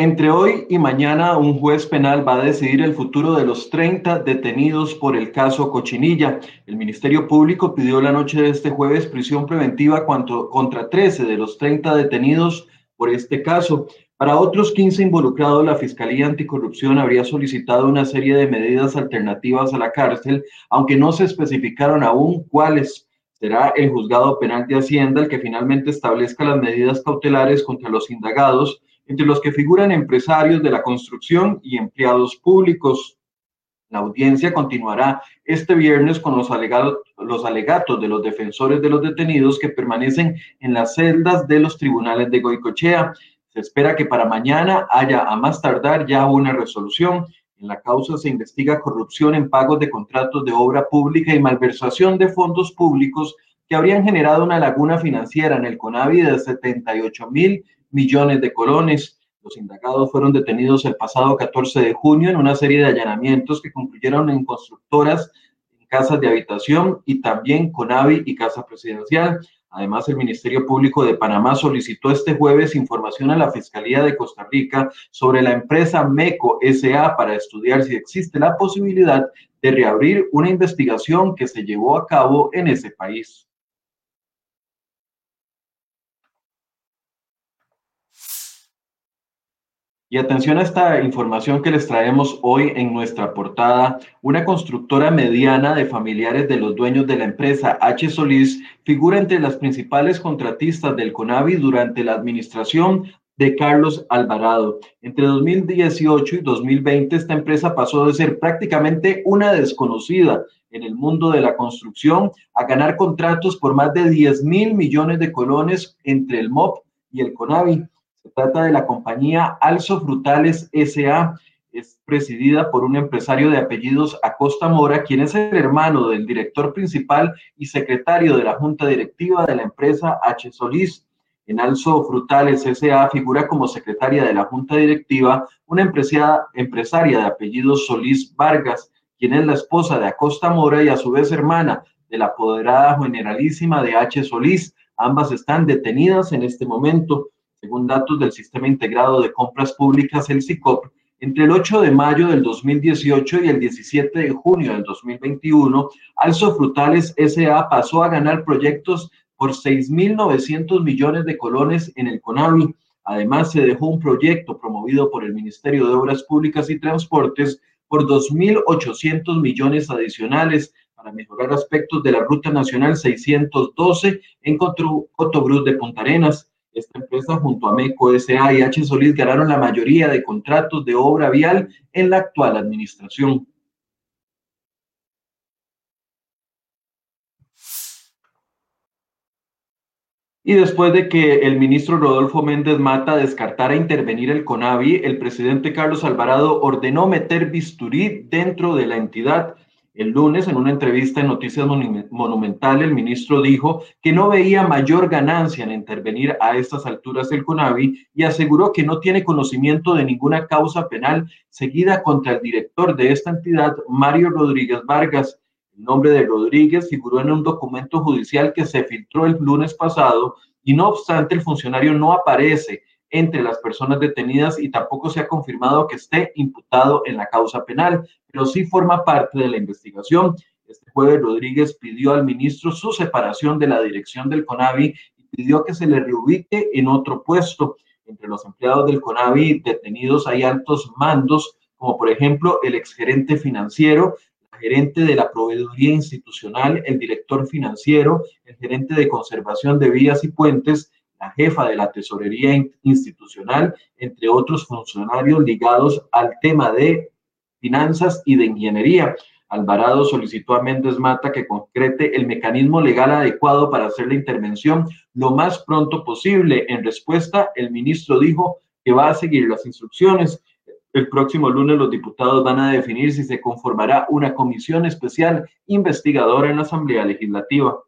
Entre hoy y mañana, un juez penal va a decidir el futuro de los 30 detenidos por el caso Cochinilla. El Ministerio Público pidió la noche de este jueves prisión preventiva contra 13 de los 30 detenidos por este caso. Para otros 15 involucrados, la Fiscalía Anticorrupción habría solicitado una serie de medidas alternativas a la cárcel, aunque no se especificaron aún cuáles. Será el juzgado penal de Hacienda el que finalmente establezca las medidas cautelares contra los indagados entre los que figuran empresarios de la construcción y empleados públicos. La audiencia continuará este viernes con los, alegatos de los defensores de los detenidos que permanecen en las celdas de los tribunales de Goicochea. Se espera que para mañana haya a más tardar ya una resolución. En la causa se investiga corrupción en pagos de contratos de obra pública y malversación de fondos públicos que habrían generado una laguna financiera en el CONAVI de 78 mil millones de colones. Los indagados fueron detenidos el pasado 14 de junio en una serie de allanamientos que concluyeron en constructoras, en casas de habitación y también con AVI y Casa Presidencial. Además, el Ministerio Público de Panamá solicitó este jueves información a la Fiscalía de Costa Rica sobre la empresa MECO SA para estudiar si existe la posibilidad de reabrir una investigación que se llevó a cabo en ese país. Y atención a esta información que les traemos hoy en nuestra portada. Una constructora mediana de familiares de los dueños de la empresa H. Solís figura entre las principales contratistas del CONAVI durante la administración de Carlos Alvarado. Entre 2018 y 2020, esta empresa pasó de ser prácticamente una desconocida en el mundo de la construcción a ganar contratos por más de 10 mil millones de colones entre el MOP y el CONAVI. Se trata de la compañía Alzo Frutales SA. Es presidida por un empresario de apellidos Acosta Mora, quien es el hermano del director principal y secretario de la junta directiva de la empresa H. Solís. En Alzo Frutales SA figura como secretaria de la junta directiva una empresaria de apellidos Solís Vargas, quien es la esposa de Acosta Mora y a su vez hermana de la apoderada generalísima de H. Solís. Ambas están detenidas en este momento. Según datos del Sistema Integrado de Compras Públicas, el SICOP, entre el 8 de mayo del 2018 y el 17 de junio del 2021, Alzo Frutales SA pasó a ganar proyectos por 6.900 millones de colones en el CONAVI. Además, se dejó un proyecto promovido por el Ministerio de Obras Públicas y Transportes por 2.800 millones adicionales para mejorar aspectos de la Ruta Nacional 612 en Cotobruz de Punta Arenas. Esta empresa junto a MECO SA y H. Solís ganaron la mayoría de contratos de obra vial en la actual administración. Y después de que el ministro Rodolfo Méndez Mata descartara intervenir el CONAVI, el presidente Carlos Alvarado ordenó meter bisturí dentro de la entidad el lunes, en una entrevista en Noticias Monumental, el ministro dijo que no veía mayor ganancia en intervenir a estas alturas del CONAVI y aseguró que no tiene conocimiento de ninguna causa penal seguida contra el director de esta entidad, Mario Rodríguez Vargas. El nombre de Rodríguez figuró en un documento judicial que se filtró el lunes pasado y no obstante el funcionario no aparece entre las personas detenidas y tampoco se ha confirmado que esté imputado en la causa penal, pero sí forma parte de la investigación. Este jueves Rodríguez pidió al ministro su separación de la dirección del CONAVI y pidió que se le reubique en otro puesto. Entre los empleados del CONAVI detenidos hay altos mandos, como por ejemplo el exgerente financiero, la gerente de la proveeduría institucional, el director financiero, el gerente de conservación de vías y puentes, la jefa de la tesorería institucional, entre otros funcionarios ligados al tema de finanzas y de ingeniería. Alvarado solicitó a Méndez Mata que concrete el mecanismo legal adecuado para hacer la intervención lo más pronto posible. En respuesta, el ministro dijo que va a seguir las instrucciones. El próximo lunes los diputados van a definir si se conformará una comisión especial investigadora en la Asamblea Legislativa.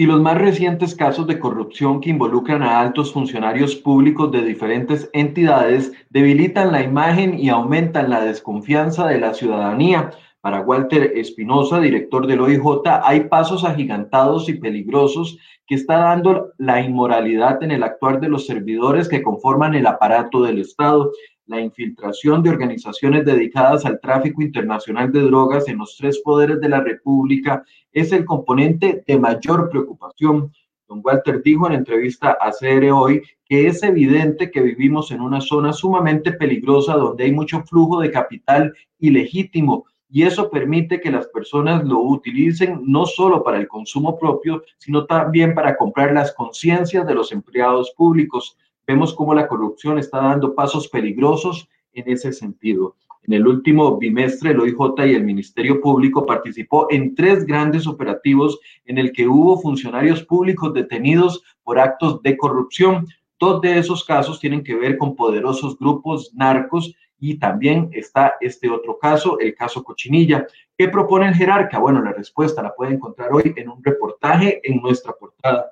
Y los más recientes casos de corrupción que involucran a altos funcionarios públicos de diferentes entidades debilitan la imagen y aumentan la desconfianza de la ciudadanía. Para Walter Espinosa, director del OIJ, hay pasos agigantados y peligrosos que está dando la inmoralidad en el actuar de los servidores que conforman el aparato del Estado la infiltración de organizaciones dedicadas al tráfico internacional de drogas en los tres poderes de la República es el componente de mayor preocupación. Don Walter dijo en entrevista a CR hoy que es evidente que vivimos en una zona sumamente peligrosa donde hay mucho flujo de capital ilegítimo y eso permite que las personas lo utilicen no solo para el consumo propio, sino también para comprar las conciencias de los empleados públicos. Vemos cómo la corrupción está dando pasos peligrosos en ese sentido. En el último bimestre, el OIJ y el Ministerio Público participó en tres grandes operativos en el que hubo funcionarios públicos detenidos por actos de corrupción. Dos de esos casos tienen que ver con poderosos grupos narcos y también está este otro caso, el caso Cochinilla. ¿Qué propone el jerarca? Bueno, la respuesta la puede encontrar hoy en un reportaje en nuestra portada.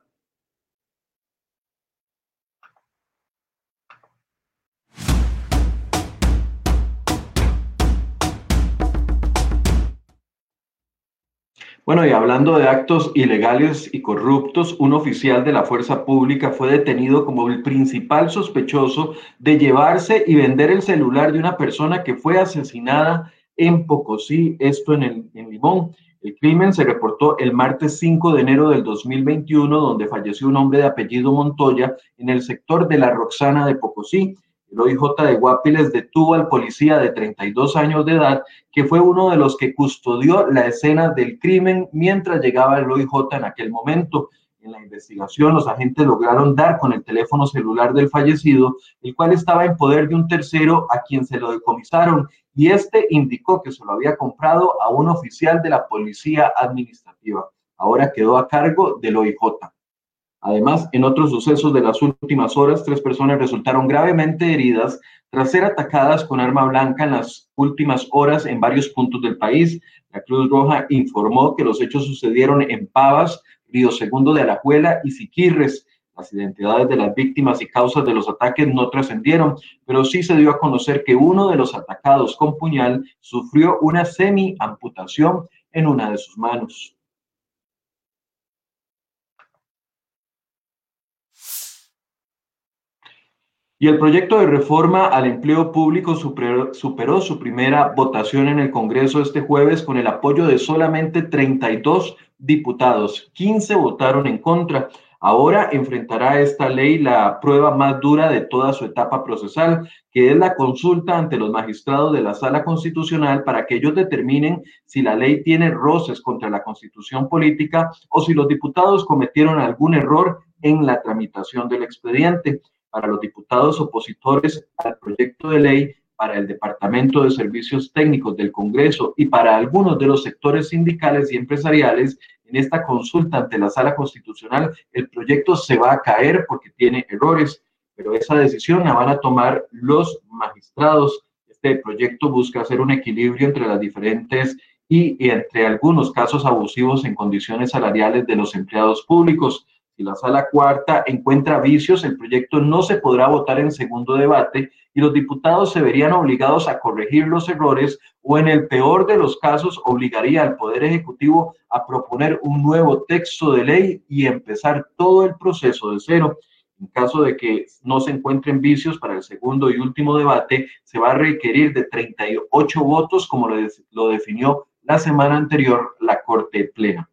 Bueno, y hablando de actos ilegales y corruptos, un oficial de la fuerza pública fue detenido como el principal sospechoso de llevarse y vender el celular de una persona que fue asesinada en Pocosí, esto en, el, en Limón. El crimen se reportó el martes 5 de enero del 2021, donde falleció un hombre de apellido Montoya en el sector de la Roxana de Pocosí. El OIJ de Guapiles detuvo al policía de 32 años de edad, que fue uno de los que custodió la escena del crimen mientras llegaba el OIJ en aquel momento. En la investigación, los agentes lograron dar con el teléfono celular del fallecido, el cual estaba en poder de un tercero a quien se lo decomisaron, y este indicó que se lo había comprado a un oficial de la policía administrativa. Ahora quedó a cargo del OIJ. Además, en otros sucesos de las últimas horas, tres personas resultaron gravemente heridas tras ser atacadas con arma blanca en las últimas horas en varios puntos del país. La Cruz Roja informó que los hechos sucedieron en Pavas, Río Segundo de Alajuela y Siquirres. Las identidades de las víctimas y causas de los ataques no trascendieron, pero sí se dio a conocer que uno de los atacados con puñal sufrió una semi-amputación en una de sus manos. Y el proyecto de reforma al empleo público superó, su primera votación en el Congreso este jueves con el apoyo de solamente 32 diputados. 15 votaron en contra. Ahora enfrentará esta ley la prueba más dura de toda su etapa procesal, que es la consulta ante los magistrados de la Sala Constitucional para que ellos determinen si la ley tiene roces contra la constitución política o si los diputados cometieron algún error en la tramitación del expediente para los diputados opositores al proyecto de ley, para el Departamento de Servicios Técnicos del Congreso y para algunos de los sectores sindicales y empresariales, en esta consulta ante la Sala Constitucional, el proyecto se va a caer porque tiene errores, pero esa decisión la van a tomar los magistrados. Este proyecto busca hacer un equilibrio entre las diferentes y, entre algunos casos abusivos en condiciones salariales de los empleados públicos. Si la sala cuarta encuentra vicios, el proyecto no se podrá votar en segundo debate y los diputados se verían obligados a corregir los errores o en el peor de los casos obligaría al Poder Ejecutivo a proponer un nuevo texto de ley y empezar todo el proceso de cero. En caso de que no se encuentren vicios para el segundo y último debate, se va a requerir de 38 votos, como lo definió la semana anterior la Corte Plena.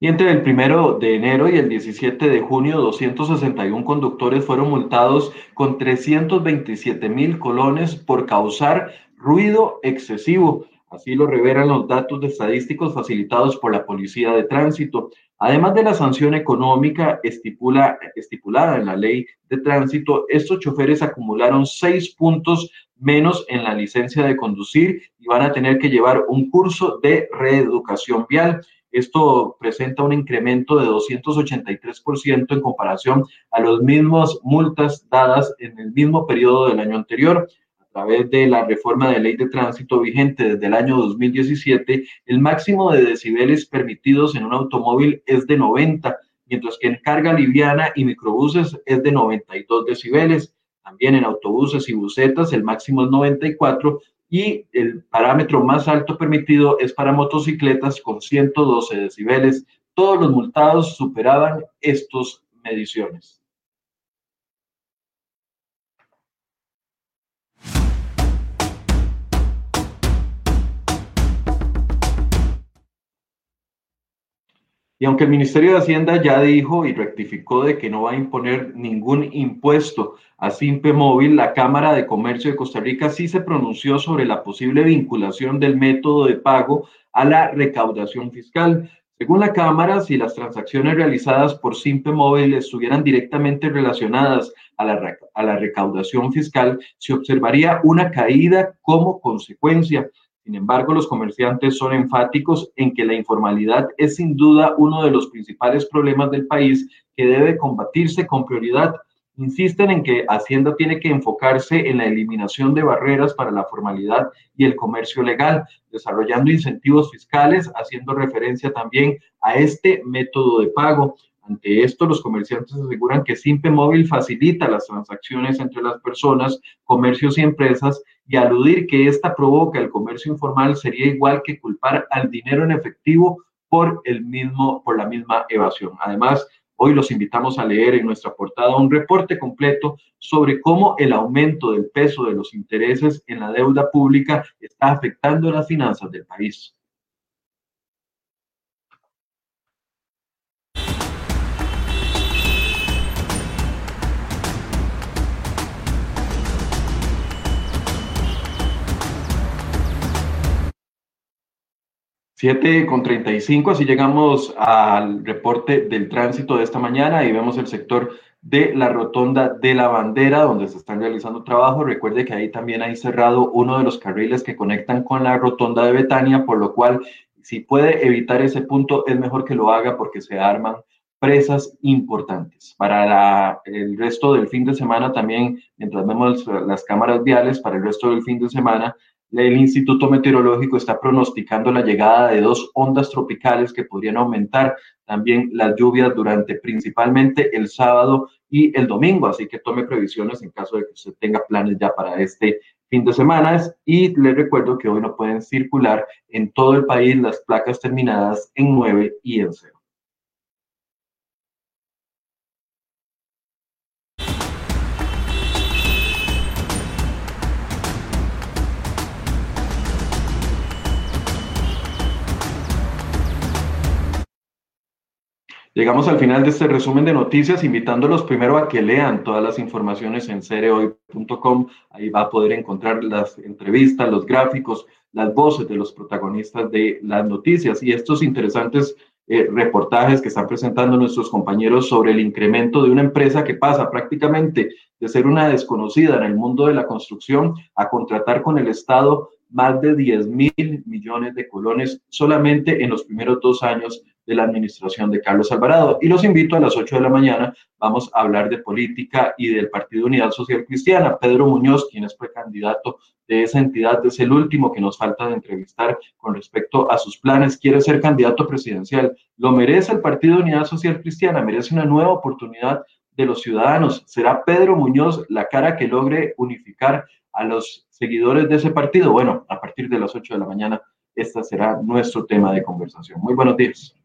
Y entre el primero de enero y el 17 de junio, 261 conductores fueron multados con 327 mil colones por causar ruido excesivo. Así lo revelan los datos estadísticos facilitados por la Policía de Tránsito. Además de la sanción económica estipula, estipulada en la ley de tránsito, estos choferes acumularon seis puntos menos en la licencia de conducir y van a tener que llevar un curso de reeducación vial. Esto presenta un incremento de 283% en comparación a las mismas multas dadas en el mismo periodo del año anterior a través de la reforma de ley de tránsito vigente desde el año 2017, el máximo de decibeles permitidos en un automóvil es de 90, mientras que en carga liviana y microbuses es de 92 decibeles. También en autobuses y busetas el máximo es 94 y el parámetro más alto permitido es para motocicletas con 112 decibeles. Todos los multados superaban estas mediciones. Y aunque el Ministerio de Hacienda ya dijo y rectificó de que no va a imponer ningún impuesto a Simpe Móvil, la Cámara de Comercio de Costa Rica sí se pronunció sobre la posible vinculación del método de pago a la recaudación fiscal. Según la Cámara, si las transacciones realizadas por Simpe Móvil estuvieran directamente relacionadas a la, a la recaudación fiscal, se observaría una caída como consecuencia. Sin embargo, los comerciantes son enfáticos en que la informalidad es sin duda uno de los principales problemas del país que debe combatirse con prioridad. Insisten en que Hacienda tiene que enfocarse en la eliminación de barreras para la formalidad y el comercio legal, desarrollando incentivos fiscales, haciendo referencia también a este método de pago. Ante esto, los comerciantes aseguran que Simpe Móvil facilita las transacciones entre las personas, comercios y empresas y aludir que esta provoca el comercio informal sería igual que culpar al dinero en efectivo por el mismo por la misma evasión. Además, hoy los invitamos a leer en nuestra portada un reporte completo sobre cómo el aumento del peso de los intereses en la deuda pública está afectando las finanzas del país. Siete con 35, así llegamos al reporte del tránsito de esta mañana y vemos el sector de la rotonda de la bandera donde se están realizando trabajo. Recuerde que ahí también hay cerrado uno de los carriles que conectan con la rotonda de Betania, por lo cual si puede evitar ese punto es mejor que lo haga porque se arman presas importantes. Para el resto del fin de semana también, mientras vemos las cámaras viales, para el resto del fin de semana el Instituto Meteorológico está pronosticando la llegada de dos ondas tropicales que podrían aumentar también las lluvias durante principalmente el sábado y el domingo, así que tome previsiones en caso de que usted tenga planes ya para este fin de semana. Y les recuerdo que hoy no pueden circular en todo el país las placas terminadas en 9 y en 0. Llegamos al final de este resumen de noticias, invitándolos primero a que lean todas las informaciones en cereoy.com. Ahí va a poder encontrar las entrevistas, los gráficos, las voces de los protagonistas de las noticias y estos interesantes eh, reportajes que están presentando nuestros compañeros sobre el incremento de una empresa que pasa prácticamente de ser una desconocida en el mundo de la construcción a contratar con el Estado más de 10 mil millones de colones solamente en los primeros dos años de la administración de Carlos Alvarado. Y los invito a las 8 de la mañana, vamos a hablar de política y del Partido Unidad Social Cristiana. Pedro Muñoz, quien es precandidato de esa entidad, es el último que nos falta de entrevistar con respecto a sus planes. Quiere ser candidato presidencial. Lo merece el Partido Unidad Social Cristiana, merece una nueva oportunidad de los ciudadanos. ¿Será Pedro Muñoz la cara que logre unificar a los seguidores de ese partido? Bueno, a partir de las 8 de la mañana, este será nuestro tema de conversación. Muy buenos días.